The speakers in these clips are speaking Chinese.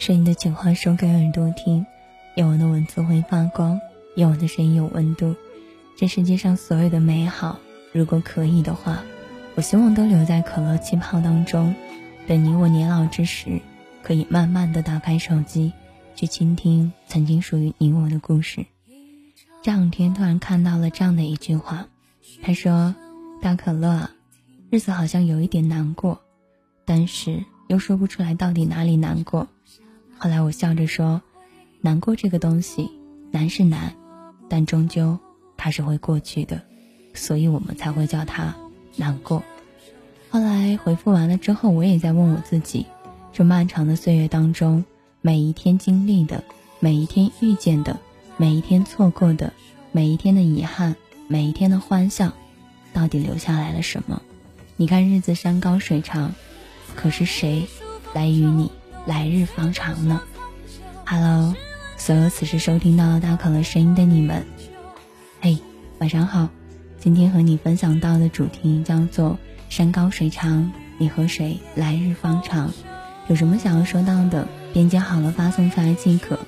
声音的情话说给耳朵听，有我的文字会发光，有我的声音有温度。这世界上所有的美好，如果可以的话，我希望都留在可乐气泡当中，等你我年老之时，可以慢慢的打开手机，去倾听曾经属于你我的故事。这两天突然看到了这样的一句话，他说：“大可乐啊，日子好像有一点难过，但是又说不出来到底哪里难过。”后来我笑着说：“难过这个东西，难是难，但终究它是会过去的，所以我们才会叫它难过。”后来回复完了之后，我也在问我自己：这漫长的岁月当中，每一天经历的，每一天遇见的，每一天错过的，每一天的遗憾，每一天的欢笑，到底留下来了什么？你看日子山高水长，可是谁来与你？来日方长呢，Hello，所有此时收听到大可乐声音的你们，嘿，晚上好。今天和你分享到的主题叫做山高水长，你和谁来日方长？有什么想要说到的，编辑好了发送出来即可，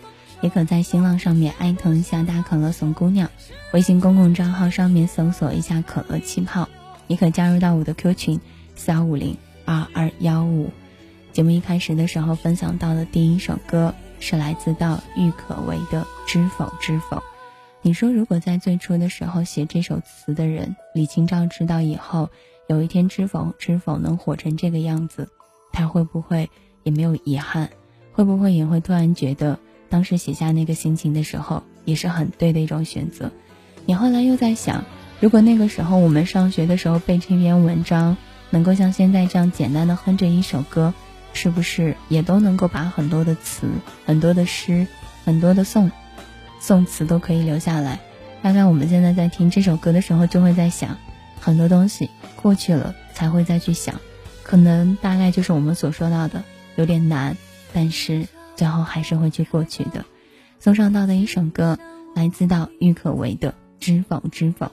也可在新浪上面艾特一下大可乐怂姑娘，微信公共账号上面搜索一下可乐气泡，也可加入到我的 Q 群四幺五零二二幺五。节目一开始的时候分享到的第一首歌是来自到郁可唯的《知否知否》。你说，如果在最初的时候写这首词的人李清照知道以后，有一天知否知否能火成这个样子，他会不会也没有遗憾？会不会也会突然觉得当时写下那个心情的时候也是很对的一种选择？你后来又在想，如果那个时候我们上学的时候背这篇文章，能够像现在这样简单的哼着一首歌。是不是也都能够把很多的词、很多的诗、很多的颂颂词都可以留下来？大概我们现在在听这首歌的时候，就会在想，很多东西过去了才会再去想，可能大概就是我们所说到的有点难，但是最后还是会去过去的。送上到的一首歌，来自到郁可唯的《知否知否》，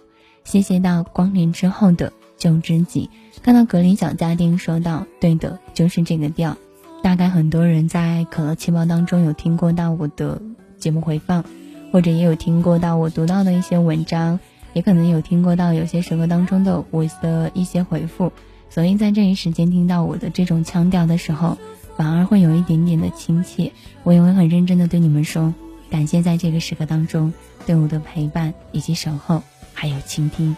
谢谢到光年之后的。旧知己看到格林小家丁说道：“对的，就是这个调。大概很多人在可乐气泡当中有听过到我的节目回放，或者也有听过到我读到的一些文章，也可能有听过到有些时刻当中的我的一些回复。所以在这一时间听到我的这种腔调的时候，反而会有一点点的亲切。我也会很认真的对你们说，感谢在这个时刻当中对我的陪伴以及守候，还有倾听。”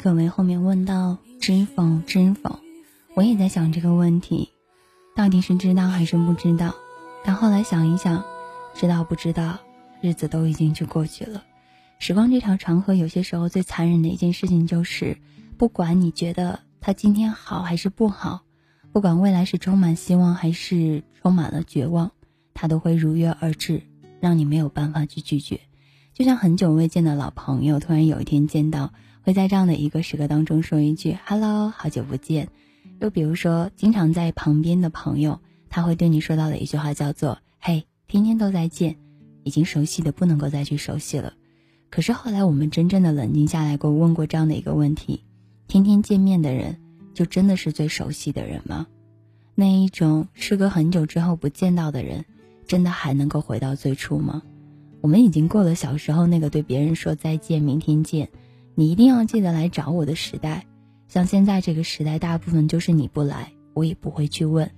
可唯后面问到知否知否，我也在想这个问题，到底是知道还是不知道？但后来想一想，知道不知道，日子都已经去过去了。时光这条长河，有些时候最残忍的一件事情就是，不管你觉得它今天好还是不好，不管未来是充满希望还是充满了绝望，它都会如约而至，让你没有办法去拒绝。就像很久未见的老朋友，突然有一天见到。会在这样的一个时刻当中说一句 “hello”，好久不见。又比如说，经常在旁边的朋友，他会对你说到的一句话叫做“嘿，天天都在见”，已经熟悉的不能够再去熟悉了。可是后来我们真正的冷静下来过，问过这样的一个问题：天天见面的人，就真的是最熟悉的人吗？那一种时隔很久之后不见到的人，真的还能够回到最初吗？我们已经过了小时候那个对别人说再见、明天见，你一定要记得来找我的时代。像现在这个时代，大部分就是你不来，我也不会去问。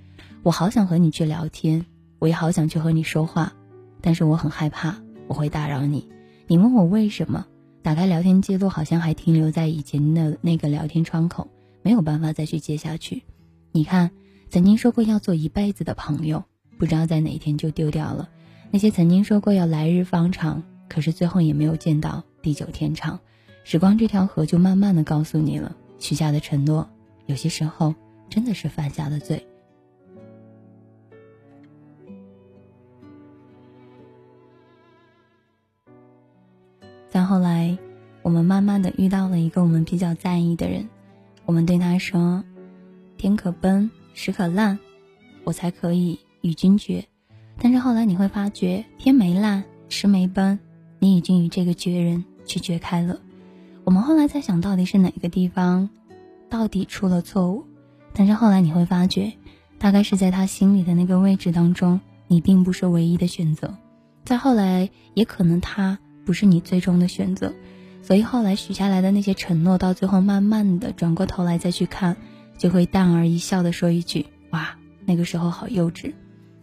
我好想和你去聊天，我也好想去和你说话，但是我很害怕我会打扰你。你问我为什么？打开聊天记录，好像还停留在以前的那个聊天窗口，没有办法再去接下去。你看，曾经说过要做一辈子的朋友，不知道在哪一天就丢掉了。那些曾经说过要来日方长，可是最后也没有见到地久天长。时光这条河就慢慢的告诉你了。许下的承诺，有些时候真的是犯下的罪。再后来，我们慢慢的遇到了一个我们比较在意的人，我们对他说：“天可崩，石可烂，我才可以与君绝。”但是后来你会发觉，天没烂，石没崩，你已经与这个绝人去绝开了。我们后来在想到底是哪个地方，到底出了错误，但是后来你会发觉，大概是在他心里的那个位置当中，你并不是唯一的选择。再后来，也可能他不是你最终的选择，所以后来许下来的那些承诺，到最后慢慢的转过头来再去看，就会淡而一笑的说一句：“哇，那个时候好幼稚。”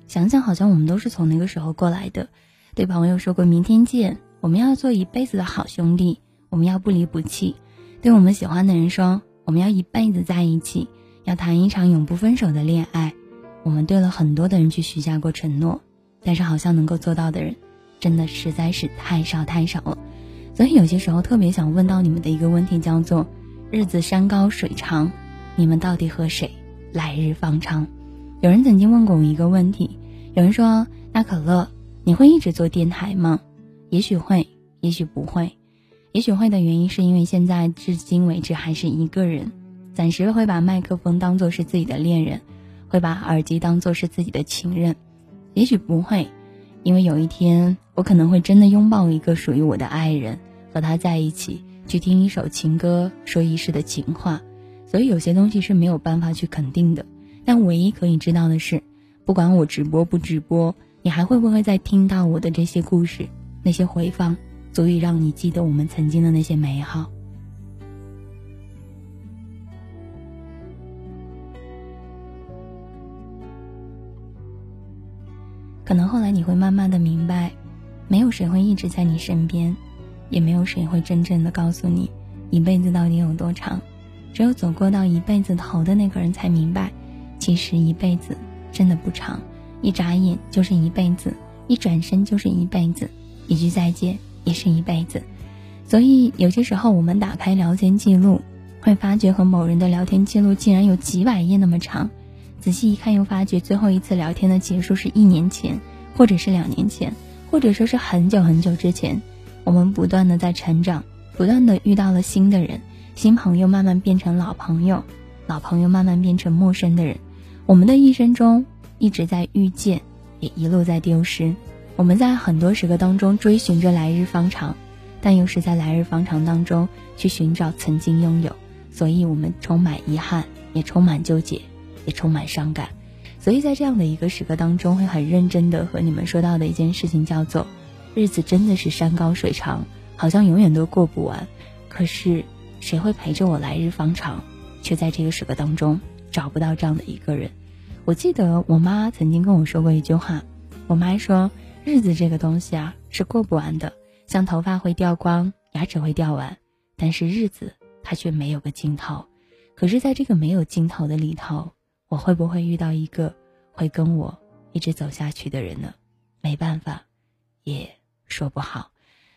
想想好像我们都是从那个时候过来的，对朋友说过明天见，我们要做一辈子的好兄弟。我们要不离不弃，对我们喜欢的人说，我们要一辈子在一起，要谈一场永不分手的恋爱。我们对了很多的人去许下过承诺，但是好像能够做到的人，真的实在是太少太少了。所以有些时候特别想问到你们的一个问题，叫做日子山高水长，你们到底和谁来日方长？有人曾经问过我一个问题，有人说，那可乐，你会一直做电台吗？也许会，也许不会。也许会的原因是因为现在至今为止还是一个人，暂时会把麦克风当做是自己的恋人，会把耳机当做是自己的情人。也许不会，因为有一天我可能会真的拥抱一个属于我的爱人，和他在一起去听一首情歌，说一世的情话。所以有些东西是没有办法去肯定的，但唯一可以知道的是，不管我直播不直播，你还会不会再听到我的这些故事，那些回放。足以让你记得我们曾经的那些美好。可能后来你会慢慢的明白，没有谁会一直在你身边，也没有谁会真正的告诉你一辈子到底有多长。只有走过到一辈子头的那个人才明白，其实一辈子真的不长，一眨眼就是一辈子，一转身就是一辈子，一句再见。也是一辈子，所以有些时候我们打开聊天记录，会发觉和某人的聊天记录竟然有几百页那么长。仔细一看，又发觉最后一次聊天的结束是一年前，或者是两年前，或者说是很久很久之前。我们不断的在成长，不断的遇到了新的人，新朋友慢慢变成老朋友，老朋友慢慢变成陌生的人。我们的一生中一直在遇见，也一路在丢失。我们在很多时刻当中追寻着来日方长，但又是在来日方长当中去寻找曾经拥有，所以我们充满遗憾，也充满纠结，也充满伤感。所以在这样的一个时刻当中，会很认真的和你们说到的一件事情叫做：日子真的是山高水长，好像永远都过不完。可是谁会陪着我来日方长？却在这个时刻当中找不到这样的一个人。我记得我妈曾经跟我说过一句话，我妈说。日子这个东西啊，是过不完的，像头发会掉光，牙齿会掉完，但是日子它却没有个尽头。可是，在这个没有尽头的里头，我会不会遇到一个会跟我一直走下去的人呢？没办法，也说不好。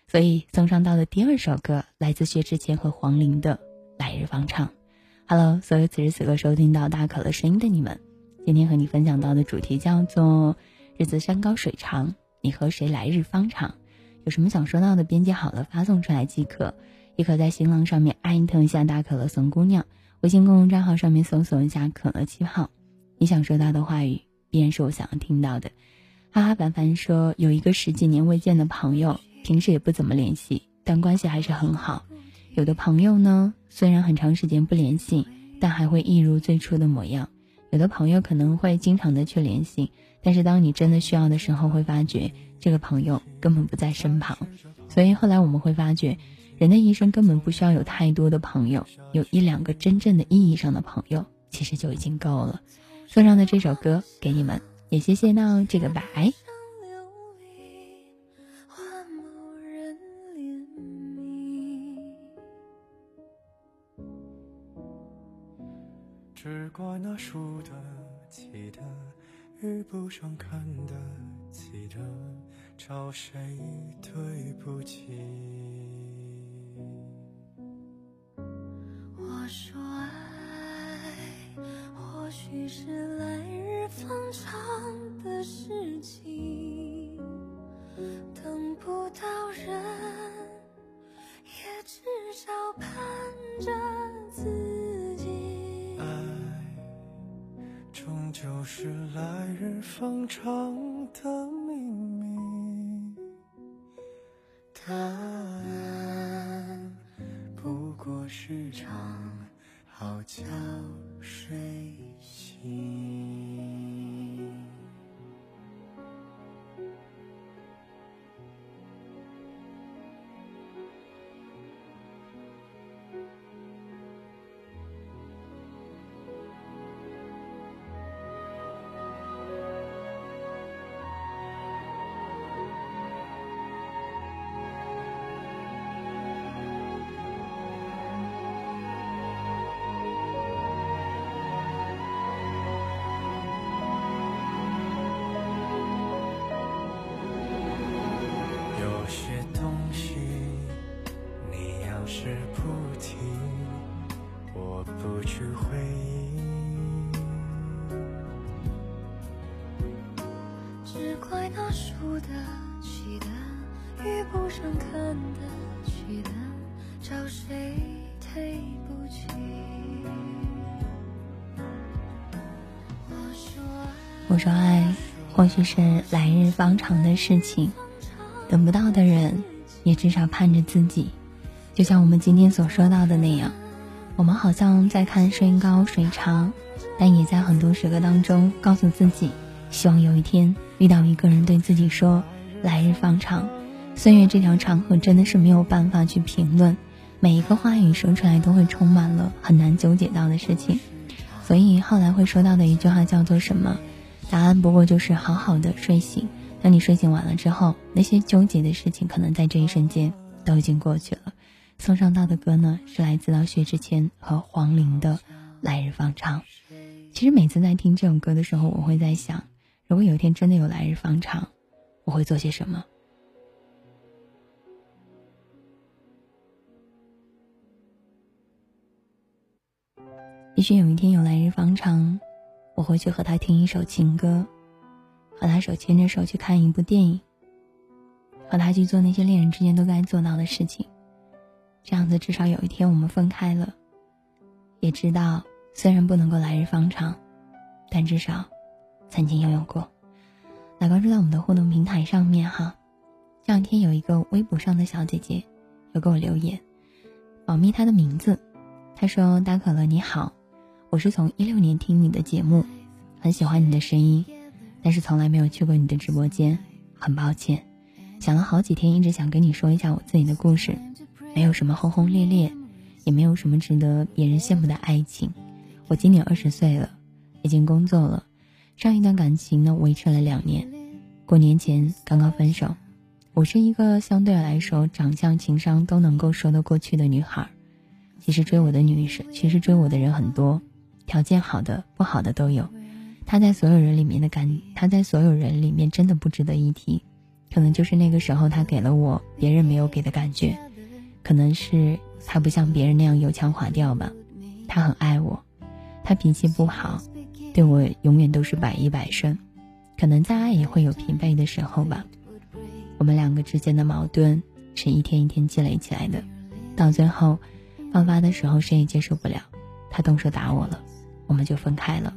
所以送上到的第二首歌，来自薛之谦和黄龄的《来日方长》。Hello，所有此时此刻收听到大可乐声音的你们，今天和你分享到的主题叫做“日子山高水长”。你和谁来日方长？有什么想说到的，编辑好了发送出来即可。也可在新浪上面艾特一下大可乐怂姑娘，微信公众账号上面搜索一下可乐七号。你想说到的话语，必然是我想要听到的。哈哈，凡凡说有一个十几年未见的朋友，平时也不怎么联系，但关系还是很好。有的朋友呢，虽然很长时间不联系，但还会一如最初的模样。有的朋友可能会经常的去联系，但是当你真的需要的时候，会发觉这个朋友根本不在身旁。所以后来我们会发觉，人的一生根本不需要有太多的朋友，有一两个真正的意义上的朋友，其实就已经够了。送上的这首歌给你们，也谢谢到这个白。只怪那输得起的遇不上看得起的，找谁对不起？那输得起的，遇不上看得起的，找谁赔不起我说爱，或许是来日方长的事情，等不到的人，也至少盼着自己。就像我们今天所说到的那样，我们好像在看山高水长，但也在很多时刻当中告诉自己，希望有一天遇到一个人对自己说：“来日方长。”岁月这条长河真的是没有办法去评论，每一个话语说出来都会充满了很难纠结到的事情，所以后来会说到的一句话叫做什么？答案不过就是好好的睡醒。当你睡醒完了之后，那些纠结的事情可能在这一瞬间都已经过去了。送上到的歌呢，是来自到薛之谦和黄龄的《来日方长》。其实每次在听这首歌的时候，我会在想，如果有一天真的有来日方长，我会做些什么？也许有一天有来日方长。我会去和他听一首情歌，和他手牵着手去看一部电影，和他去做那些恋人之间都该做到的事情。这样子，至少有一天我们分开了，也知道虽然不能够来日方长，但至少曾经拥有过。来关注到我们的互动平台上面哈。这两天有一个微博上的小姐姐有给我留言，保密她的名字。她说：“大可乐你好。”我是从一六年听你的节目，很喜欢你的声音，但是从来没有去过你的直播间，很抱歉。想了好几天，一直想跟你说一下我自己的故事，没有什么轰轰烈烈，也没有什么值得别人羡慕的爱情。我今年二十岁了，已经工作了，上一段感情呢维持了两年，过年前刚刚分手。我是一个相对来说长相、情商都能够说得过去的女孩，其实追我的女生，其实追我的人很多。条件好的、不好的都有，他在所有人里面的感，他在所有人里面真的不值得一提。可能就是那个时候，他给了我别人没有给的感觉，可能是他不像别人那样油腔滑调吧。他很爱我，他脾气不好，对我永远都是百依百顺。可能再爱也会有疲惫的时候吧。我们两个之间的矛盾是一天一天积累起来的，到最后爆发的时候，谁也接受不了，他动手打我了。我们就分开了。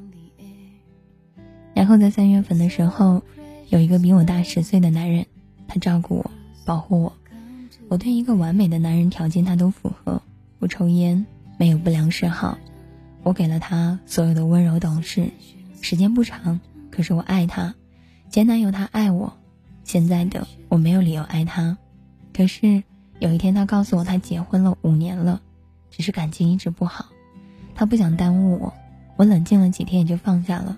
然后在三月份的时候，有一个比我大十岁的男人，他照顾我，保护我。我对一个完美的男人条件他都符合：不抽烟，没有不良嗜好，我给了他所有的温柔懂事，时间不长，可是我爱他。前男友他爱我，现在的我没有理由爱他。可是有一天他告诉我他结婚了五年了，只是感情一直不好，他不想耽误我。我冷静了几天也就放下了，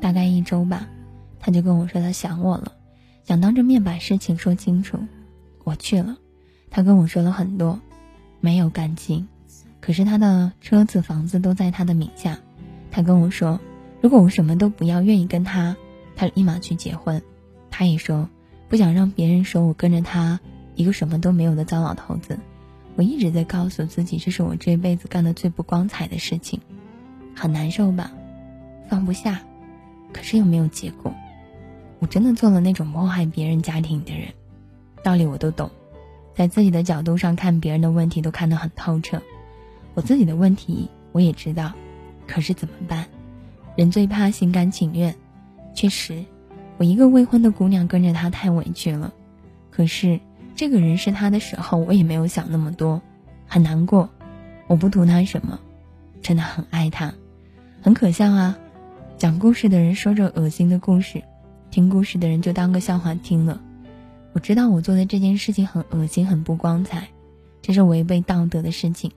大概一周吧，他就跟我说他想我了，想当着面把事情说清楚。我去了，他跟我说了很多，没有感情，可是他的车子房子都在他的名下。他跟我说，如果我什么都不要，愿意跟他。他立马去结婚，他也说不想让别人说我跟着他一个什么都没有的糟老头子。我一直在告诉自己，这是我这辈子干的最不光彩的事情，很难受吧，放不下，可是又没有结果。我真的做了那种谋害别人家庭的人，道理我都懂，在自己的角度上看别人的问题都看得很透彻，我自己的问题我也知道，可是怎么办？人最怕心甘情愿。确实，我一个未婚的姑娘跟着他太委屈了。可是这个人是他的时候，我也没有想那么多，很难过。我不图他什么，真的很爱他，很可笑啊！讲故事的人说着恶心的故事，听故事的人就当个笑话听了。我知道我做的这件事情很恶心，很不光彩，这是违背道德的事情，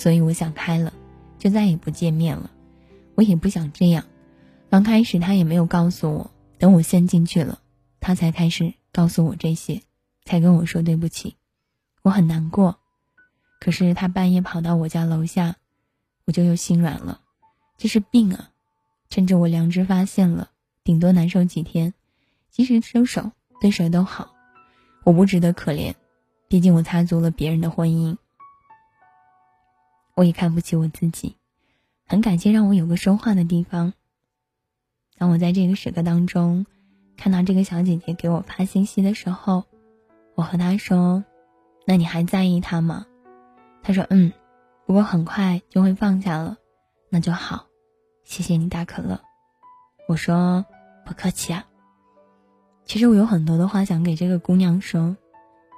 所以我想开了，就再也不见面了。我也不想这样。刚开始他也没有告诉我，等我陷进去了，他才开始告诉我这些，才跟我说对不起，我很难过。可是他半夜跑到我家楼下，我就又心软了。这是病啊！趁着我良知发现了，顶多难受几天，及时收手，对谁都好。我不值得可怜，毕竟我擦足了别人的婚姻。我也看不起我自己，很感谢让我有个说话的地方。当我在这个时刻当中，看到这个小姐姐给我发信息的时候，我和她说：“那你还在意他吗？”她说：“嗯，不过很快就会放下了，那就好。”谢谢你，大可乐。我说：“不客气啊。”其实我有很多的话想给这个姑娘说，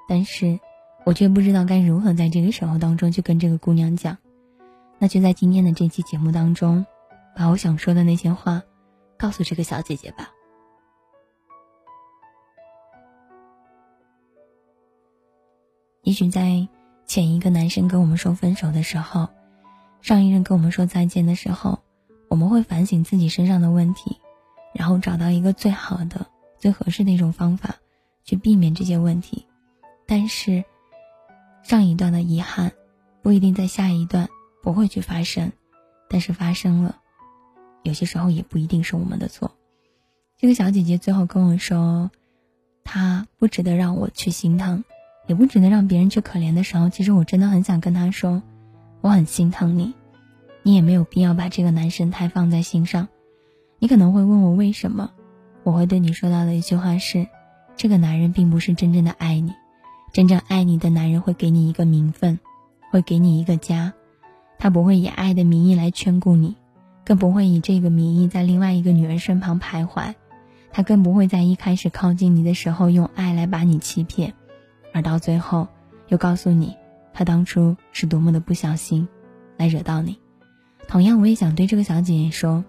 但是我却不知道该如何在这个时候当中去跟这个姑娘讲。那就在今天的这期节目当中，把我想说的那些话。告诉这个小姐姐吧。也许在前一个男生跟我们说分手的时候，上一任跟我们说再见的时候，我们会反省自己身上的问题，然后找到一个最好的、最合适的一种方法，去避免这些问题。但是，上一段的遗憾，不一定在下一段不会去发生，但是发生了。有些时候也不一定是我们的错。这个小姐姐最后跟我说，她不值得让我去心疼，也不值得让别人去可怜的时候，其实我真的很想跟她说，我很心疼你，你也没有必要把这个男生太放在心上。你可能会问我为什么，我会对你说到的一句话是，这个男人并不是真正的爱你，真正爱你的男人会给你一个名分，会给你一个家，他不会以爱的名义来眷顾你。更不会以这个名义在另外一个女人身旁徘徊，他更不会在一开始靠近你的时候用爱来把你欺骗，而到最后又告诉你他当初是多么的不小心，来惹到你。同样，我也想对这个小姐姐说，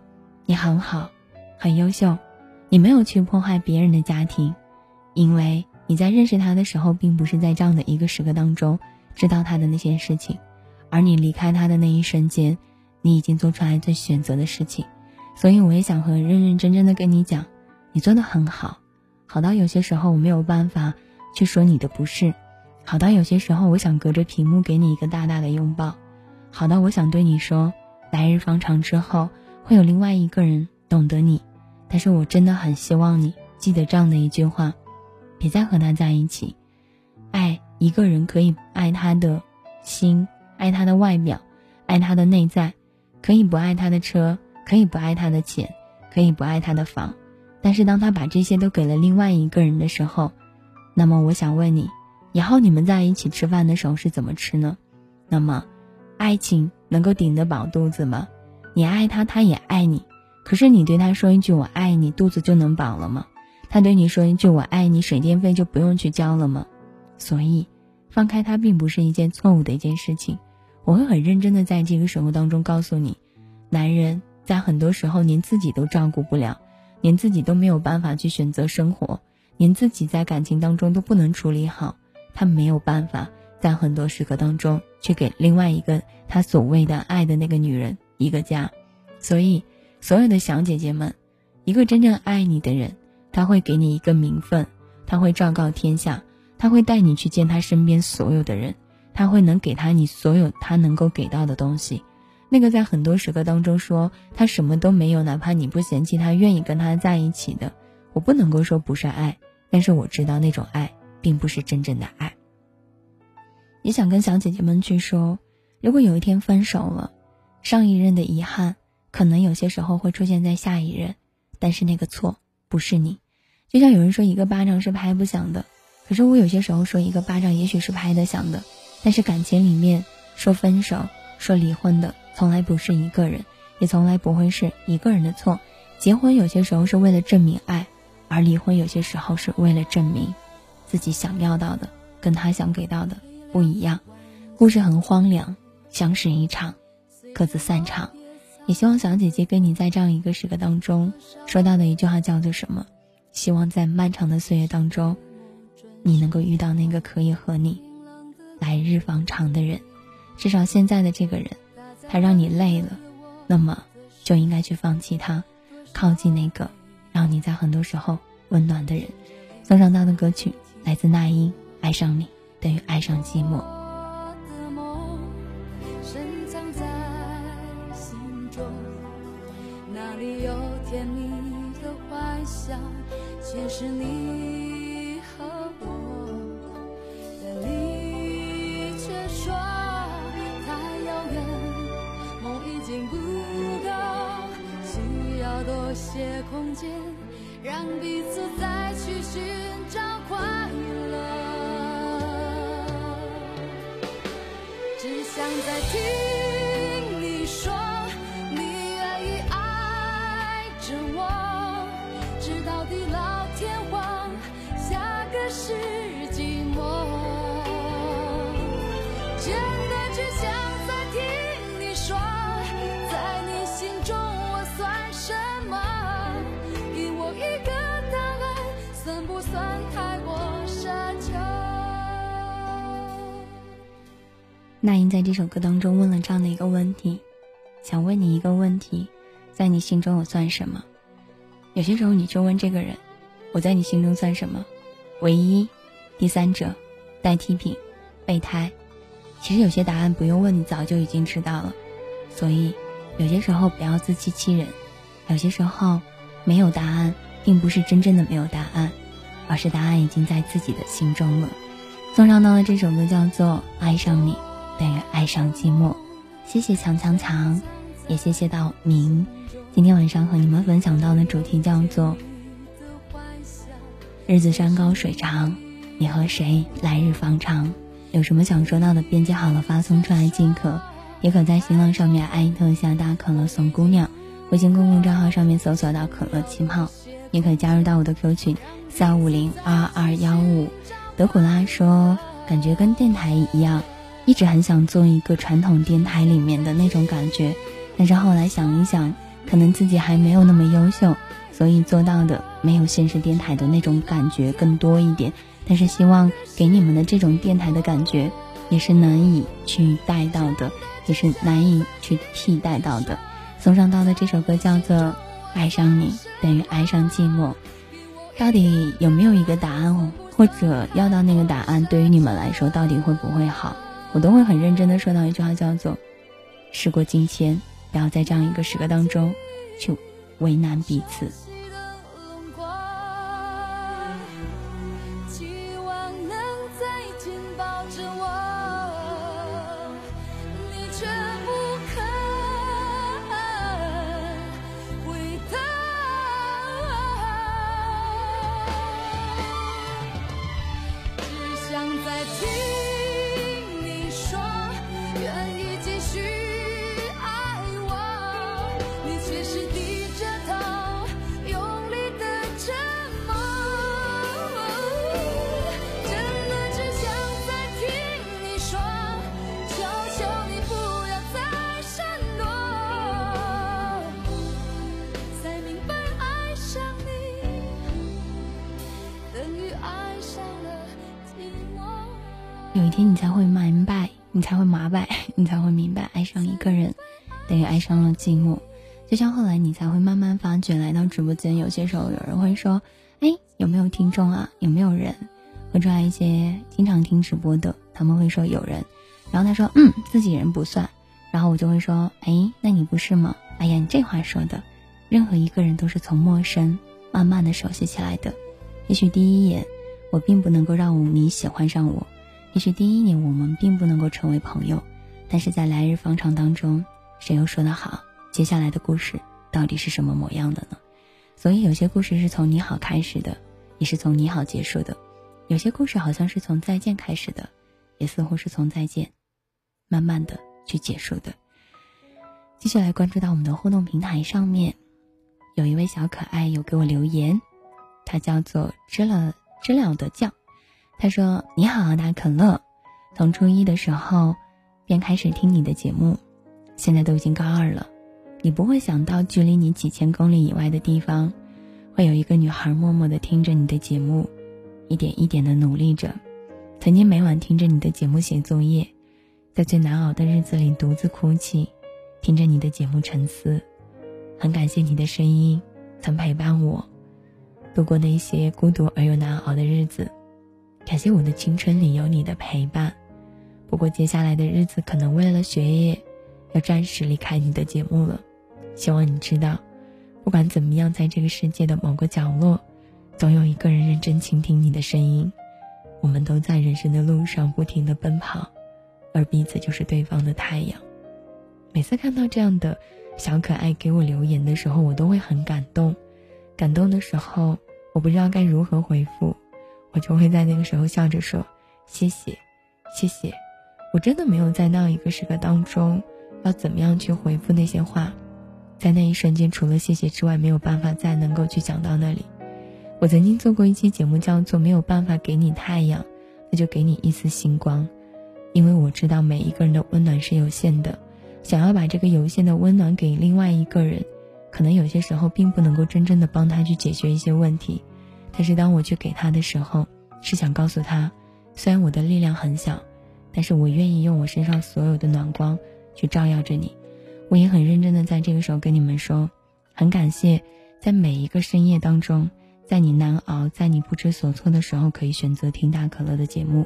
你很好，很优秀，你没有去破坏别人的家庭，因为你在认识他的时候，并不是在这样的一个时刻当中知道他的那些事情，而你离开他的那一瞬间。你已经做出来最选择的事情，所以我也想和认认真真的跟你讲，你做的很好，好到有些时候我没有办法去说你的不是，好到有些时候我想隔着屏幕给你一个大大的拥抱，好到我想对你说，来日方长之后会有另外一个人懂得你，但是我真的很希望你记得这样的一句话，别再和他在一起，爱一个人可以爱他的心，爱他的外表，爱他的内在。可以不爱他的车，可以不爱他的钱，可以不爱他的房，但是当他把这些都给了另外一个人的时候，那么我想问你，以后你们在一起吃饭的时候是怎么吃呢？那么，爱情能够顶得饱肚子吗？你爱他，他也爱你，可是你对他说一句我爱你，肚子就能饱了吗？他对你说一句我爱你，水电费就不用去交了吗？所以，放开他并不是一件错误的一件事情。我会很认真的在这个时候当中告诉你，男人在很多时候连自己都照顾不了，连自己都没有办法去选择生活，连自己在感情当中都不能处理好，他没有办法在很多时刻当中去给另外一个他所谓的爱的那个女人一个家。所以，所有的小姐姐们，一个真正爱你的人，他会给你一个名分，他会昭告天下，他会带你去见他身边所有的人，他会能给他你所有他能够给到的东西。那个在很多时刻当中说他什么都没有，哪怕你不嫌弃他，愿意跟他在一起的，我不能够说不是爱，但是我知道那种爱并不是真正的爱。也想跟小姐姐们去说，如果有一天分手了，上一任的遗憾。可能有些时候会出现在下一任，但是那个错不是你。就像有人说一个巴掌是拍不响的，可是我有些时候说一个巴掌也许是拍得响的。但是感情里面说分手、说离婚的从来不是一个人，也从来不会是一个人的错。结婚有些时候是为了证明爱，而离婚有些时候是为了证明自己想要到的跟他想给到的不一样。故事很荒凉，相识一场，各自散场。也希望小姐姐跟你在这样一个时刻当中说到的一句话叫做什么？希望在漫长的岁月当中，你能够遇到那个可以和你来日方长的人。至少现在的这个人，他让你累了，那么就应该去放弃他，靠近那个让你在很多时候温暖的人。送上他的歌曲来自那英，《爱上你等于爱上寂寞》。空间，让彼此再去寻找快乐。只想再听那英在这首歌当中问了这样的一个问题，想问你一个问题，在你心中我算什么？有些时候你就问这个人，我在你心中算什么？唯一、第三者、代替品、备胎。其实有些答案不用问，你早就已经知道了。所以有些时候不要自欺欺人，有些时候没有答案，并不是真正的没有答案，而是答案已经在自己的心中了。送上到的这首歌叫做《爱上你》。等于爱上寂寞，谢谢强强强，也谢谢到明。今天晚上和你们分享到的主题叫做“日子山高水长，你和谁来日方长”。有什么想说到的，编辑好了发送出来即可，也可在新浪上面艾特下大可乐送姑娘，微信公共账号上面搜索到可乐气泡，也可以加入到我的 Q 群三五零二二幺五。德古拉说，感觉跟电台一样。一直很想做一个传统电台里面的那种感觉，但是后来想一想，可能自己还没有那么优秀，所以做到的没有现实电台的那种感觉更多一点。但是希望给你们的这种电台的感觉，也是难以去带到的，也是难以去替代到的。送上到的这首歌叫做《爱上你等于爱上寂寞》，到底有没有一个答案哦，或者要到那个答案，对于你们来说到底会不会好？我都会很认真的说到一句话，叫做“事过境迁”，不要在这样一个时刻当中去为难彼此。你才会明白，你才会麻白，你才会明白，爱上一个人等于爱上了寂寞。就像后来你才会慢慢发觉，来到直播间，有些时候有人会说：“哎，有没有听众啊？有没有人？”会出来一些经常听直播的，他们会说有人，然后他说：“嗯，自己人不算。”然后我就会说：“哎，那你不是吗？”哎呀，你这话说的，任何一个人都是从陌生慢慢的熟悉起来的。也许第一眼我并不能够让你喜欢上我，也许第一年我们并不能够成为朋友，但是在来日方长当中，谁又说得好？接下来的故事到底是什么模样的呢？所以有些故事是从你好开始的，也是从你好结束的；有些故事好像是从再见开始的，也似乎是从再见慢慢的去结束的。继续来关注到我们的互动平台上面，有一位小可爱有给我留言，他叫做知了知了的叫，他说：“你好，大可乐，从初一的时候便开始听你的节目，现在都已经高二了。”你不会想到，距离你几千公里以外的地方，会有一个女孩默默的听着你的节目，一点一点的努力着。曾经每晚听着你的节目写作业，在最难熬的日子里独自哭泣，听着你的节目沉思。很感谢你的声音，曾陪伴我度过那些孤独而又难熬的日子。感谢我的青春里有你的陪伴。不过接下来的日子，可能为了学业，要暂时离开你的节目了。希望你知道，不管怎么样，在这个世界的某个角落，总有一个人认真倾听你的声音。我们都在人生的路上不停的奔跑，而彼此就是对方的太阳。每次看到这样的小可爱给我留言的时候，我都会很感动。感动的时候，我不知道该如何回复，我就会在那个时候笑着说：“谢谢，谢谢。”我真的没有在那一个时刻当中要怎么样去回复那些话。在那一瞬间，除了谢谢之外，没有办法再能够去讲到那里。我曾经做过一期节目，叫做“没有办法给你太阳，那就给你一丝星光”，因为我知道每一个人的温暖是有限的，想要把这个有限的温暖给另外一个人，可能有些时候并不能够真正的帮他去解决一些问题。但是当我去给他的时候，是想告诉他，虽然我的力量很小，但是我愿意用我身上所有的暖光去照耀着你。我也很认真的在这个时候跟你们说，很感谢，在每一个深夜当中，在你难熬、在你不知所措的时候，可以选择听大可乐的节目；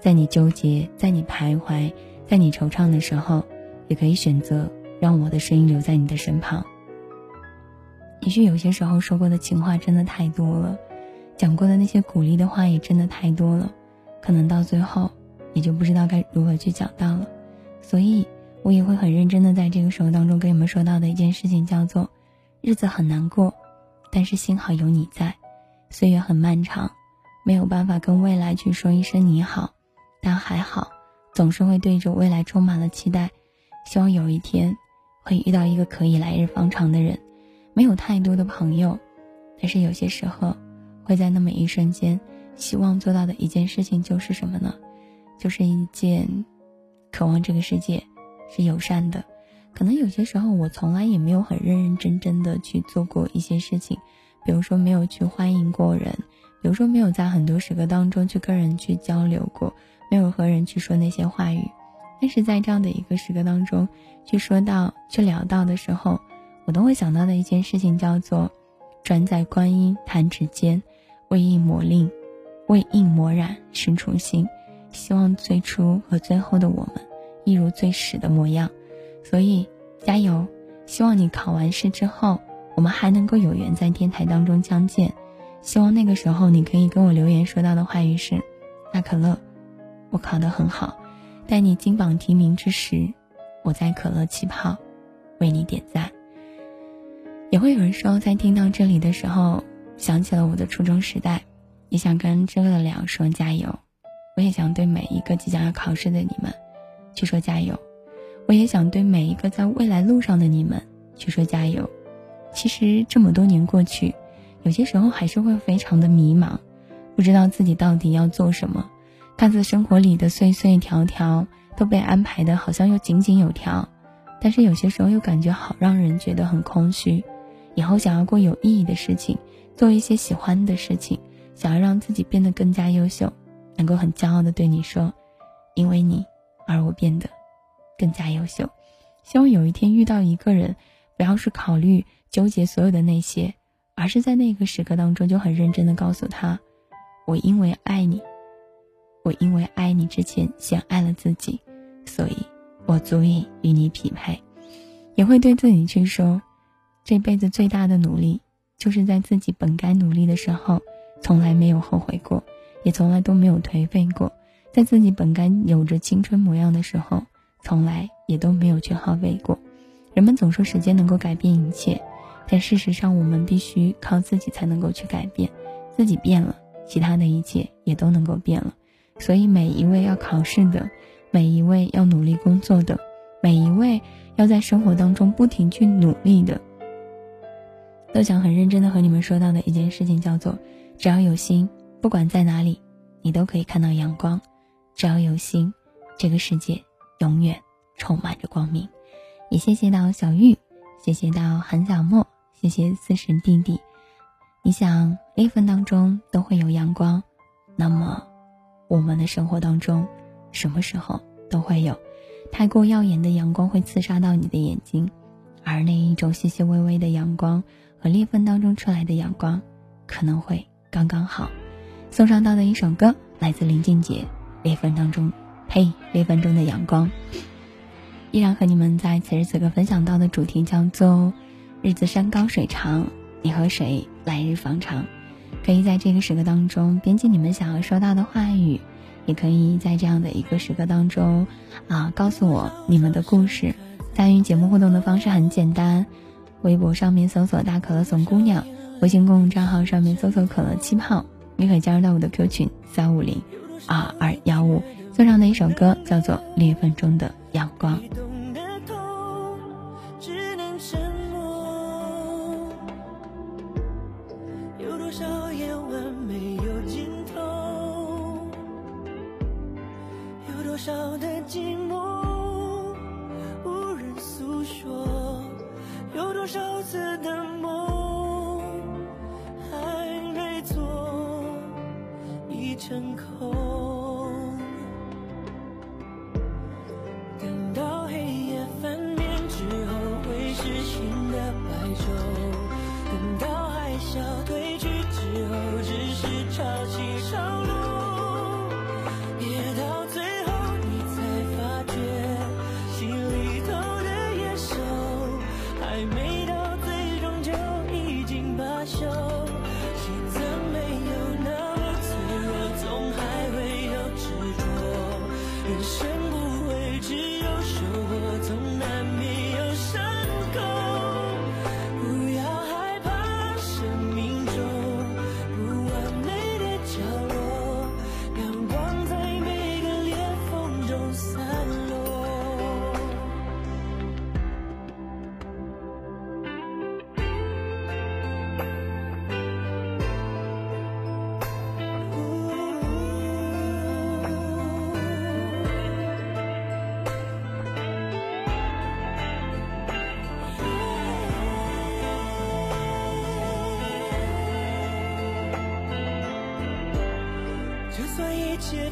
在你纠结、在你徘徊、在你惆怅的时候，也可以选择让我的声音留在你的身旁。也许有些时候说过的情话真的太多了，讲过的那些鼓励的话也真的太多了，可能到最后也就不知道该如何去讲到了，所以。我也会很认真的在这个时候当中跟你们说到的一件事情叫做，日子很难过，但是幸好有你在，岁月很漫长，没有办法跟未来去说一声你好，但还好，总是会对着未来充满了期待，希望有一天会遇到一个可以来日方长的人，没有太多的朋友，但是有些时候会在那么一瞬间，希望做到的一件事情就是什么呢？就是一件，渴望这个世界。是友善的，可能有些时候我从来也没有很认认真真的去做过一些事情，比如说没有去欢迎过人，比如说没有在很多时刻当中去跟人去交流过，没有和人去说那些话语，但是在这样的一个时刻当中，去说到去聊到的时候，我都会想到的一件事情叫做，转载观音弹指间，为应磨令，为应磨染生初心，希望最初和最后的我们。一如最始的模样，所以加油！希望你考完试之后，我们还能够有缘在天台当中相见。希望那个时候你可以跟我留言说到的话语是：大可乐，我考得很好。待你金榜题名之时，我在可乐气泡为你点赞。也会有人说，在听到这里的时候，想起了我的初中时代，也想跟知乐两说加油。我也想对每一个即将要考试的你们。去说加油，我也想对每一个在未来路上的你们去说加油。其实这么多年过去，有些时候还是会非常的迷茫，不知道自己到底要做什么。看似生活里的碎碎条条都被安排的好像又井井有条，但是有些时候又感觉好让人觉得很空虚。以后想要过有意义的事情，做一些喜欢的事情，想要让自己变得更加优秀，能够很骄傲的对你说。因为你而我变得更加优秀。希望有一天遇到一个人，不要是考虑纠结所有的那些，而是在那个时刻当中就很认真的告诉他：我因为爱你，我因为爱你之前先爱了自己，所以我足以与你匹配。也会对自己去说，这辈子最大的努力，就是在自己本该努力的时候，从来没有后悔过，也从来都没有颓废过。在自己本该有着青春模样的时候，从来也都没有去耗费过。人们总说时间能够改变一切，但事实上，我们必须靠自己才能够去改变。自己变了，其他的一切也都能够变了。所以，每一位要考试的，每一位要努力工作的，每一位要在生活当中不停去努力的，都想很认真的和你们说到的一件事情，叫做：只要有心，不管在哪里，你都可以看到阳光。只要有心，这个世界永远充满着光明。也谢谢到小玉，谢谢到韩小莫，谢谢四神弟弟。你想一分当中都会有阳光，那么我们的生活当中什么时候都会有？太过耀眼的阳光会刺杀到你的眼睛，而那一种细细微微的阳光和裂缝当中出来的阳光，可能会刚刚好。送上到的一首歌来自林俊杰。裂缝当中，呸！裂缝中的阳光，依然和你们在此时此刻分享到的主题叫做“日子山高水长，你和谁来日方长”。可以在这个时刻当中编辑你们想要说到的话语，也可以在这样的一个时刻当中啊，告诉我你们的故事。参与节目互动的方式很简单，微博上面搜索“大可乐怂姑娘”，微信公众账号上面搜索“可乐气泡”，你可以加入到我的 Q 群三五零。二二幺五送上的一首歌叫做《裂缝中的阳光》。多少次的梦还没做已成空？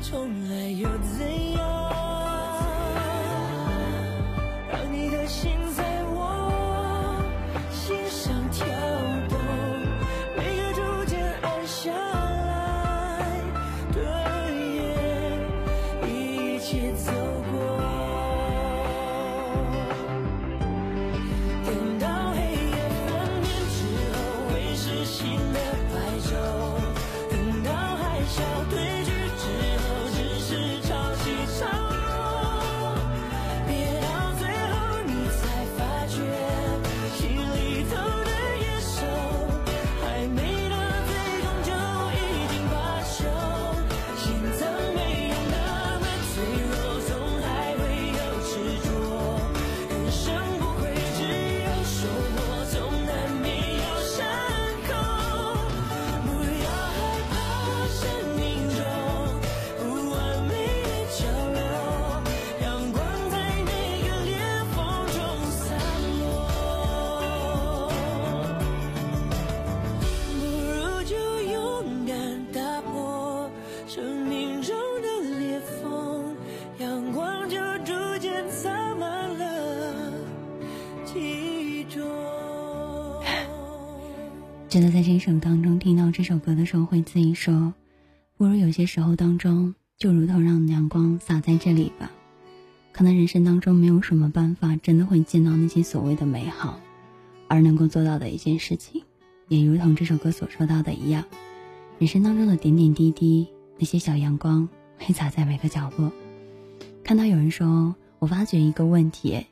从来有真的在这一首当中听到这首歌的时候，会自己说，不如有些时候当中，就如同让阳光洒在这里吧。可能人生当中没有什么办法，真的会见到那些所谓的美好，而能够做到的一件事情，也如同这首歌所说到的一样，人生当中的点点滴滴，那些小阳光会洒在每个角落。看到有人说，我发觉一个问题，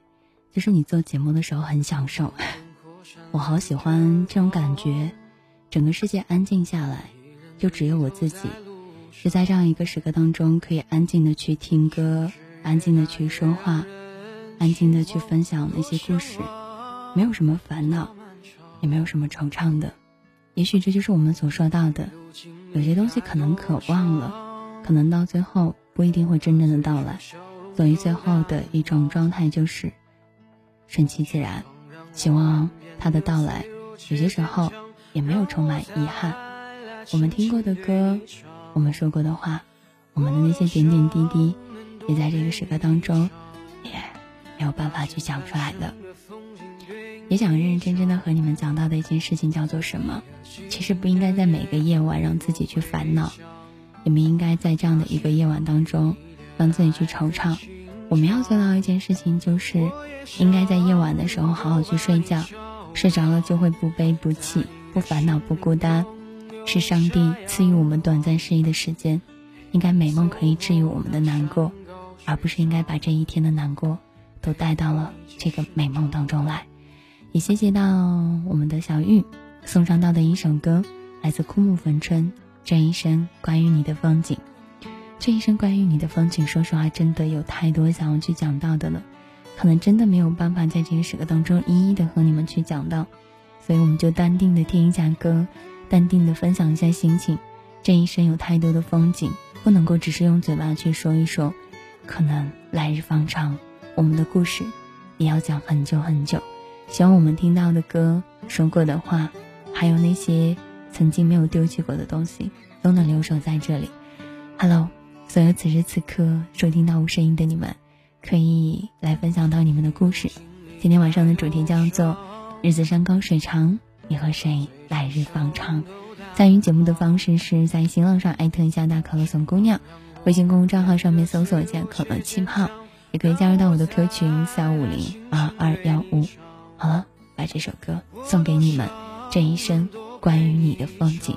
就是你做节目的时候很享受，我好喜欢这种感觉，整个世界安静下来，就只有我自己，是在这样一个时刻当中，可以安静的去听歌。安静的去说话，安静的去分享那些故事，没有什么烦恼，也没有什么惆怅的。也许这就是我们所说到的，有些东西可能渴望了，可能到最后不一定会真正的到来。所以最后的一种状态就是顺其自然，希望他的到来，有些时候也没有充满遗憾。我们听过的歌，我们说过的话，我们的那些点点滴滴。也在这个时刻当中，也没有办法去讲出来的。也想认认真真的和你们讲到的一件事情叫做什么？其实不应该在每个夜晚让自己去烦恼，也不应该在这样的一个夜晚当中让自己去惆怅。我们要做到一件事情，就是应该在夜晚的时候好好去睡觉，睡着了就会不悲不气、不烦恼、不孤单。是上帝赐予我们短暂失忆的时间，应该美梦可以治愈我们的难过。而不是应该把这一天的难过都带到了这个美梦当中来。也谢谢到我们的小玉送上到的一首歌，来自枯木逢春。这一生关于你的风景，这一生关于你的风景，说实话，真的有太多想要去讲到的了，可能真的没有办法在这个时刻当中一一的和你们去讲到，所以我们就淡定的听一下歌，淡定的分享一下心情。这一生有太多的风景，不能够只是用嘴巴去说一说。可能来日方长，我们的故事也要讲很久很久。希望我们听到的歌、说过的话，还有那些曾经没有丢弃过的东西，都能留守在这里。Hello，所有此时此刻收听到无声音的你们，可以来分享到你们的故事。今天晚上的主题叫做“日子山高水长，你和谁来日方长”。参与节目的方式是在新浪上艾特一下大可乐送姑娘。微信公众账号上面搜索一下“可乐气泡”，也可以加入到我的 Q 群三五零二二幺五。好了，把这首歌送给你们，这一生关于你的风景。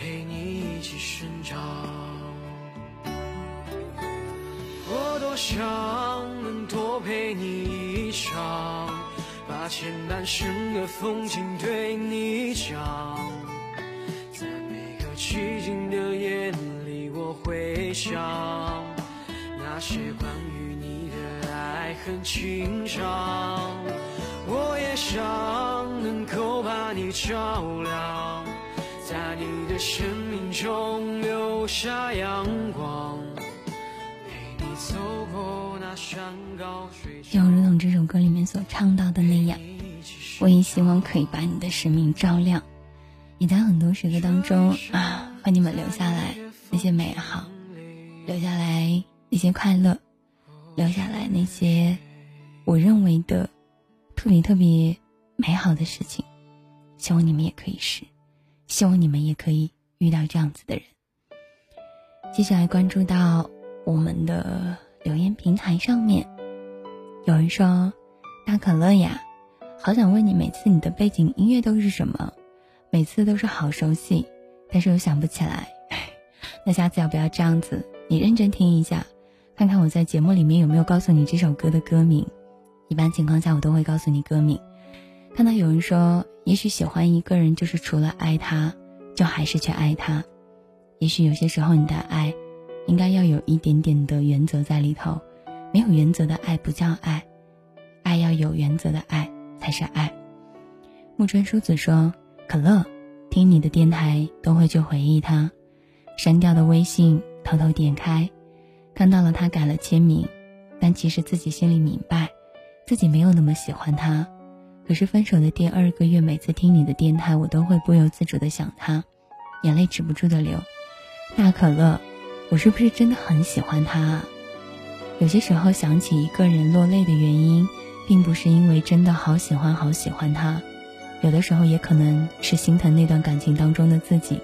陪你一起生长。我多想能多陪你一场，把前半生的风景对你讲。在每个寂静的夜里，我会想那些关于你的爱恨情长。我也想能够把你照亮，你的生命中留下阳光，陪你走过那山高水。就如同这首歌里面所唱到的那样，我也希望可以把你的生命照亮。你在很多时刻当中啊，和你们留下来那些美好，留下来那些快乐，留下来那些我认为的特别特别美好的事情。希望你们也可以是，希望你们也可以遇到这样子的人。接下来关注到我们的留言平台上面，有人说：“大可乐呀，好想问你，每次你的背景音乐都是什么？”每次都是好熟悉，但是又想不起来。那下次要不要这样子？你认真听一下，看看我在节目里面有没有告诉你这首歌的歌名。一般情况下，我都会告诉你歌名。看到有人说，也许喜欢一个人就是除了爱他，就还是去爱他。也许有些时候，你的爱应该要有一点点的原则在里头。没有原则的爱不叫爱，爱要有原则的爱才是爱。木春淑子说。可乐，听你的电台都会去回忆他，删掉的微信偷偷点开，看到了他改了签名，但其实自己心里明白，自己没有那么喜欢他。可是分手的第二个月，每次听你的电台，我都会不由自主的想他，眼泪止不住的流。大可乐，我是不是真的很喜欢他啊？有些时候想起一个人落泪的原因，并不是因为真的好喜欢好喜欢他，有的时候也可能是心疼那段感情当中的自己。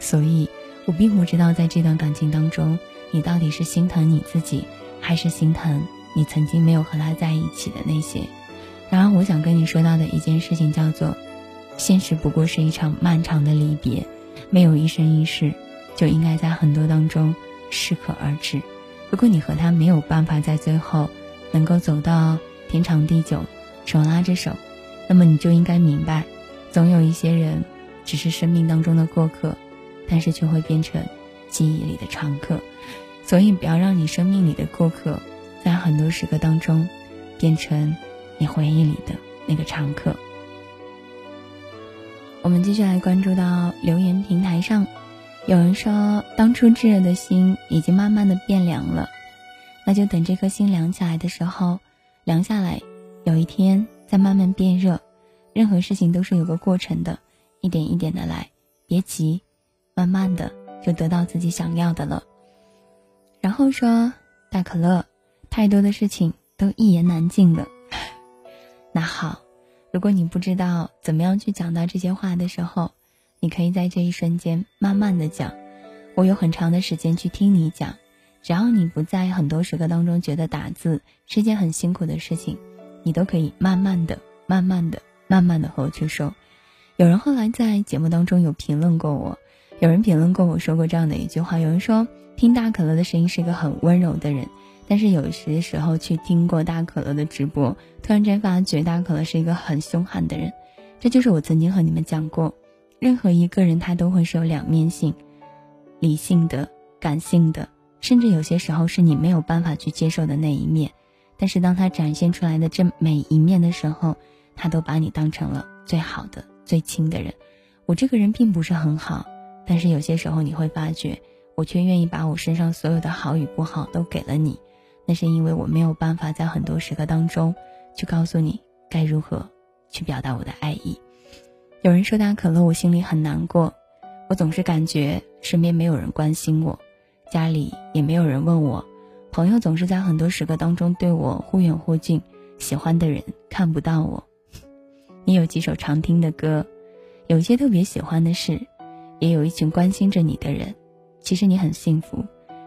所以，我并不知道在这段感情当中，你到底是心疼你自己，还是心疼你曾经没有和他在一起的那些。然而，我想跟你说到的一件事情叫做：现实不过是一场漫长的离别，没有一生一世，就应该在很多当中适可而止。如果你和他没有办法在最后能够走到天长地久，手拉着手，那么你就应该明白，总有一些人只是生命当中的过客，但是却会变成记忆里的常客。所以，不要让你生命里的过客，在很多时刻当中变成。你回忆里的那个常客。我们继续来关注到留言平台上，有人说当初炙热的心已经慢慢的变凉了，那就等这颗心凉起来的时候，凉下来，有一天再慢慢变热。任何事情都是有个过程的，一点一点的来，别急，慢慢的就得到自己想要的了。然后说大可乐，太多的事情都一言难尽了。那好，如果你不知道怎么样去讲到这些话的时候，你可以在这一瞬间慢慢的讲。我有很长的时间去听你讲，只要你不在很多时刻当中觉得打字是件很辛苦的事情，你都可以慢慢的、慢慢的、慢慢的和我去说。有人后来在节目当中有评论过我，有人评论过我说过这样的一句话，有人说听大可乐的声音是一个很温柔的人。但是有些时候去听过大可乐的直播，突然间发觉大可乐是一个很凶悍的人。这就是我曾经和你们讲过，任何一个人他都会是有两面性，理性的、感性的，甚至有些时候是你没有办法去接受的那一面。但是当他展现出来的这每一面的时候，他都把你当成了最好的、最亲的人。我这个人并不是很好，但是有些时候你会发觉，我却愿意把我身上所有的好与不好都给了你。那是因为我没有办法在很多时刻当中，去告诉你该如何去表达我的爱意。有人说大可乐，我心里很难过，我总是感觉身边没有人关心我，家里也没有人问我，朋友总是在很多时刻当中对我忽远忽近，喜欢的人看不到我。你有几首常听的歌，有一些特别喜欢的事，也有一群关心着你的人，其实你很幸福，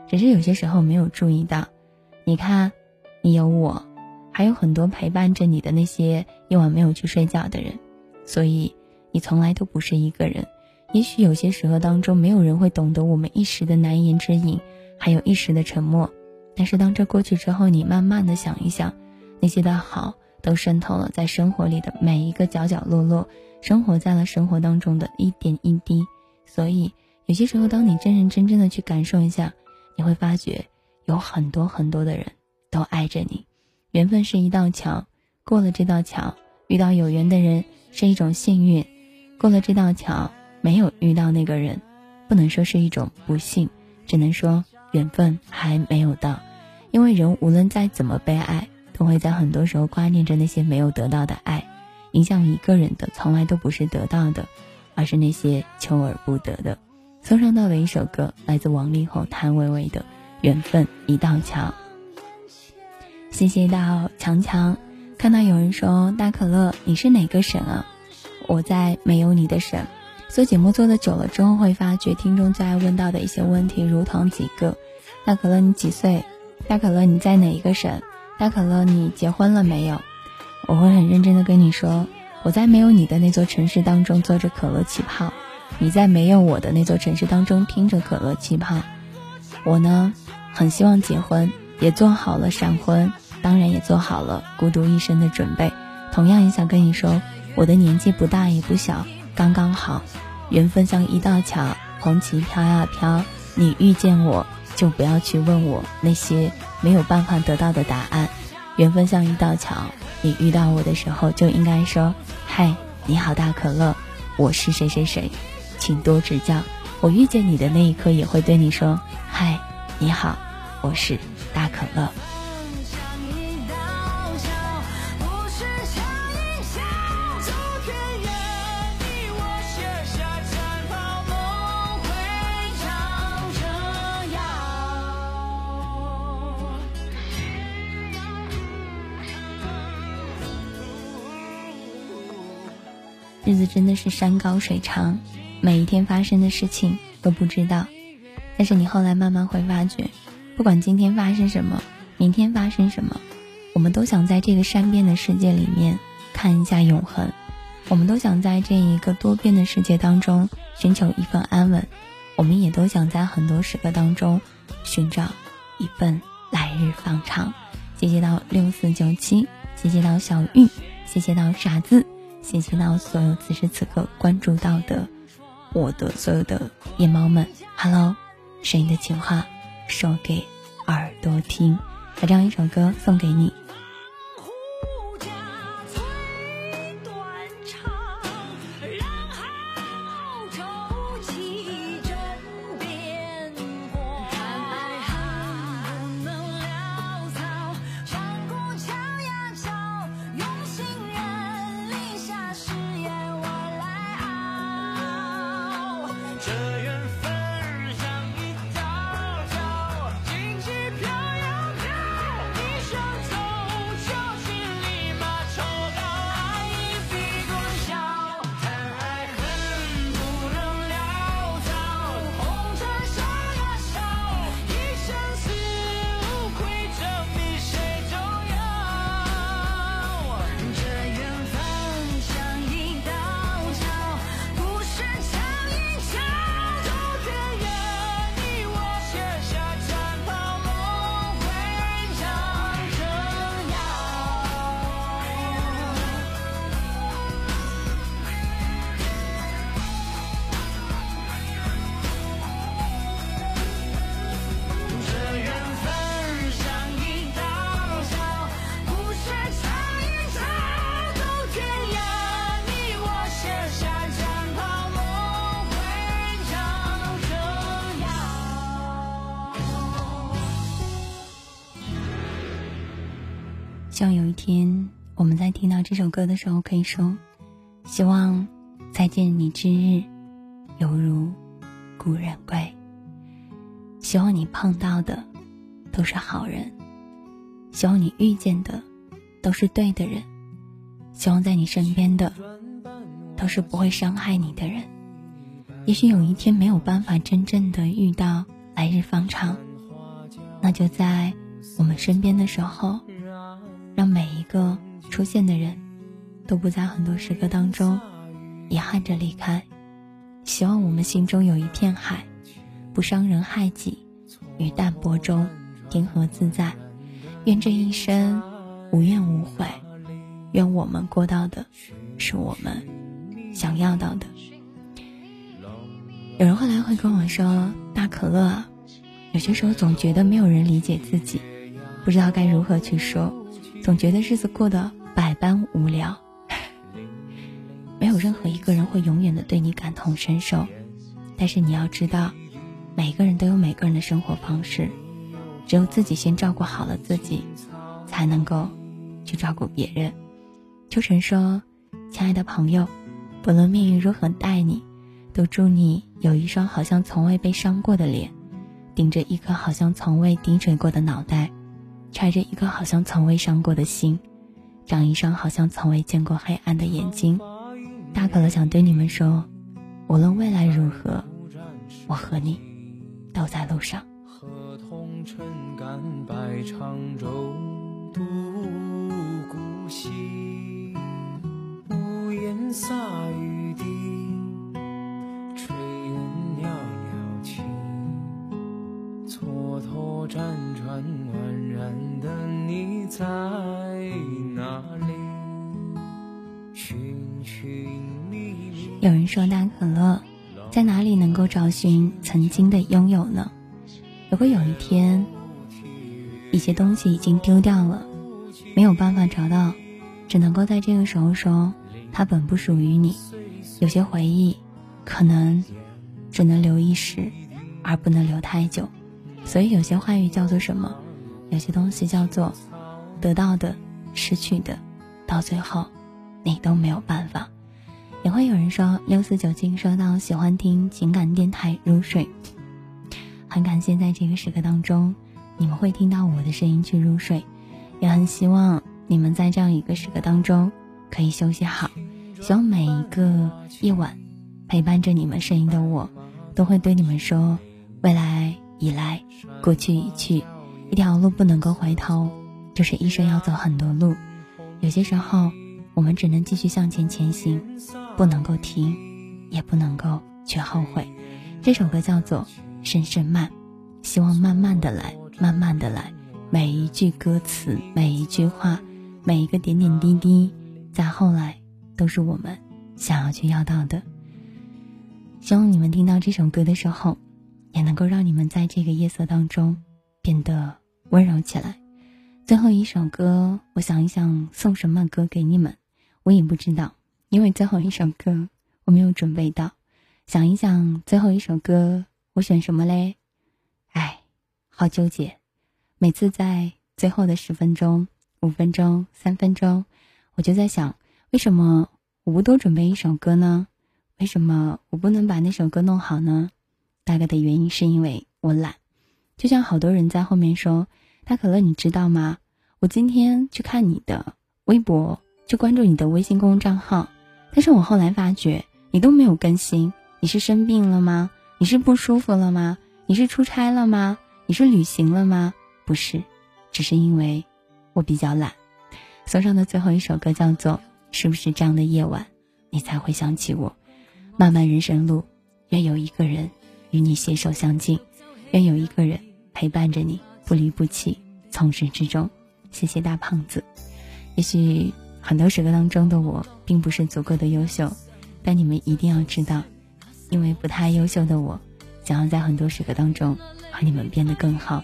只是有些时候没有注意到。你看，你有我，还有很多陪伴着你的那些夜晚没有去睡觉的人，所以你从来都不是一个人。也许有些时候当中，没有人会懂得我们一时的难言之隐，还有一时的沉默。但是当这过去之后，你慢慢的想一想，那些的好都渗透了在生活里的每一个角角落落，生活在了生活当中的一点一滴。所以有些时候，当你真认真真的去感受一下，你会发觉。有很多很多的人都爱着你，缘分是一道桥，过了这道桥，遇到有缘的人是一种幸运；过了这道桥，没有遇到那个人，不能说是一种不幸，只能说缘分还没有到。因为人无论再怎么被爱，都会在很多时候挂念着那些没有得到的爱。影响一个人的，从来都不是得到的，而是那些求而不得的。送上到的一首歌，来自王力宏、谭维维的。缘分一道桥，谢谢到强强。看到有人说大可乐，你是哪个省啊？我在没有你的省。做节目做的久了之后，会发觉听众最爱问到的一些问题，如同几个：大可乐你几岁？大可乐你在哪一个省？大可乐你结婚了没有？我会很认真的跟你说，我在没有你的那座城市当中做着可乐气泡，你在没有我的那座城市当中听着可乐气泡。我呢？很希望结婚，也做好了闪婚，当然也做好了孤独一生的准备。同样也想跟你说，我的年纪不大也不小，刚刚好。缘分像一道桥，红旗飘呀飘。你遇见我，就不要去问我那些没有办法得到的答案。缘分像一道桥，你遇到我的时候，就应该说：嗨，你好，大可乐。我是谁谁谁，请多指教。我遇见你的那一刻，也会对你说：“嗨，你好，我是大可乐。”日子真的是山高水长，每一天发生的事情都不知道。但是你后来慢慢会发觉，不管今天发生什么，明天发生什么，我们都想在这个善变的世界里面看一下永恒。我们都想在这一个多变的世界当中寻求一份安稳。我们也都想在很多时刻当中寻找一份来日方长。谢谢到六四九七，谢谢到小玉，谢谢到傻子。谢谢到所有此时此刻关注到的我的所有的夜猫们，Hello，声音的情话说给耳朵听，把这样一首歌送给你。希望有一天，我们在听到这首歌的时候，可以说：“希望再见你之日，犹如故人归。”希望你碰到的都是好人，希望你遇见的都是对的人，希望在你身边的都是不会伤害你的人。也许有一天没有办法真正的遇到来日方长，那就在我们身边的时候。让每一个出现的人，都不在很多时刻当中遗憾着离开。希望我们心中有一片海，不伤人害己，于淡泊中平和自在。愿这一生无怨无悔，愿我们过到的是我们想要到的。有人后来会跟我说：“大可乐，有些时候总觉得没有人理解自己，不知道该如何去说。”总觉得日子过得百般无聊，没有任何一个人会永远的对你感同身受。但是你要知道，每个人都有每个人的生活方式，只有自己先照顾好了自己，才能够去照顾别人。秋晨说：“亲爱的朋友，不论命运如何待你，都祝你有一双好像从未被伤过的脸，顶着一颗好像从未低垂过的脑袋。”揣着一颗好像从未伤过的心，长一双好像从未见过黑暗的眼睛。大可乐想对你们说，无论未来如何，我和你都在路上。河童撑杆摆长舟渡孤西，屋檐洒雨辗转宛然的你在哪里？寻寻觅觅。有人说大可乐在哪里能够找寻曾经的拥有呢？如果有一天一些东西已经丢掉了，没有办法找到，只能够在这个时候说它本不属于你。有些回忆，可能只能留一时，而不能留太久。所以有些话语叫做什么？有些东西叫做得到的、失去的，到最后你都没有办法。也会有人说六四九七说到喜欢听情感电台入睡，很感谢在这个时刻当中，你们会听到我的声音去入睡，也很希望你们在这样一个时刻当中可以休息好。希望每一个夜晚陪伴着你们声音的我，都会对你们说：未来已来，过去已去，一条路不能够回头，就是一生要走很多路。有些时候，我们只能继续向前前行。不能够停，也不能够去后悔。这首歌叫做《深深慢》，希望慢慢的来，慢慢的来。每一句歌词，每一句话，每一个点点滴滴，在后来都是我们想要去要到的。希望你们听到这首歌的时候，也能够让你们在这个夜色当中变得温柔起来。最后一首歌，我想一想送什么歌给你们，我也不知道。因为最后一首歌我没有准备到，想一想最后一首歌我选什么嘞？哎，好纠结。每次在最后的十分钟、五分钟、三分钟，我就在想，为什么我不多准备一首歌呢？为什么我不能把那首歌弄好呢？大概的原因是因为我懒。就像好多人在后面说：“大可乐，你知道吗？我今天去看你的微博，去关注你的微信公众账号。”但是我后来发觉，你都没有更新，你是生病了吗？你是不舒服了吗？你是出差了吗？你是旅行了吗？不是，只是因为我比较懒。送上的最后一首歌叫做《是不是这样的夜晚，你才会想起我》。漫漫人生路，愿有一个人与你携手相近，愿有一个人陪伴着你不离不弃，从始至终。谢谢大胖子，也许。很多时刻当中的我，并不是足够的优秀，但你们一定要知道，因为不太优秀的我，想要在很多时刻当中和你们变得更好。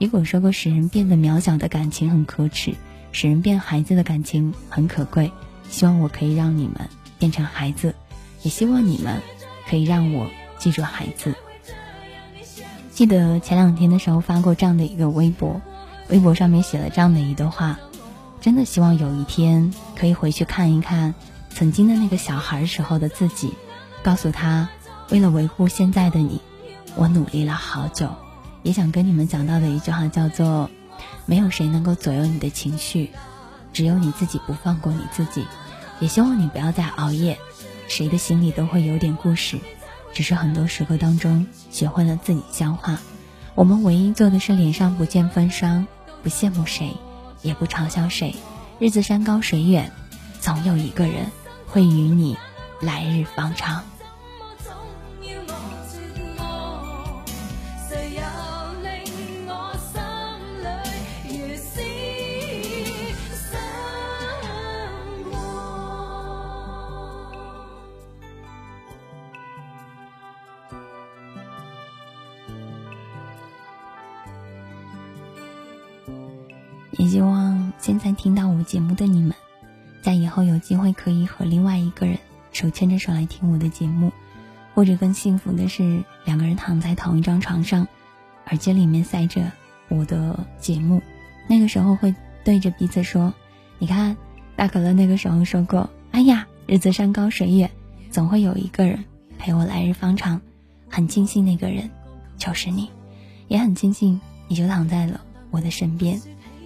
如果说过使人变得渺小的感情很可耻，使人变孩子的感情很可贵，希望我可以让你们变成孩子，也希望你们可以让我记住孩子。记得前两天的时候发过这样的一个微博，微博上面写了这样的一段话。真的希望有一天可以回去看一看曾经的那个小孩时候的自己，告诉他，为了维护现在的你，我努力了好久。也想跟你们讲到的一句话叫做：没有谁能够左右你的情绪，只有你自己不放过你自己。也希望你不要再熬夜。谁的心里都会有点故事，只是很多时刻当中学会了自己消化。我们唯一做的是脸上不见风霜，不羡慕谁。也不嘲笑谁，日子山高水远，总有一个人会与你来日方长。也希望现在听到我节目的你们，在以后有机会可以和另外一个人手牵着手来听我的节目，或者更幸福的是两个人躺在同一张床上，耳机里面塞着我的节目，那个时候会对着彼此说：“你看，大可乐那个时候说过，哎呀，日子山高水远，总会有一个人陪我来日方长。很庆幸那个人就是你，也很庆幸你就躺在了我的身边。”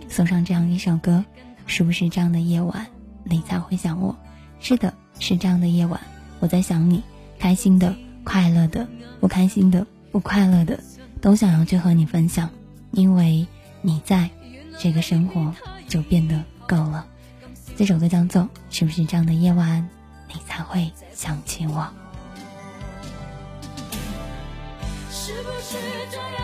送上这样一首歌，是不是这样的夜晚，你才会想我？是的，是这样的夜晚，我在想你。开心的、快乐的、不开心的、不快乐的，都想要去和你分享，因为你在，这个生活就变得够了。这首歌叫做《是不是这样的夜晚，你才会想起我》？是不是这样？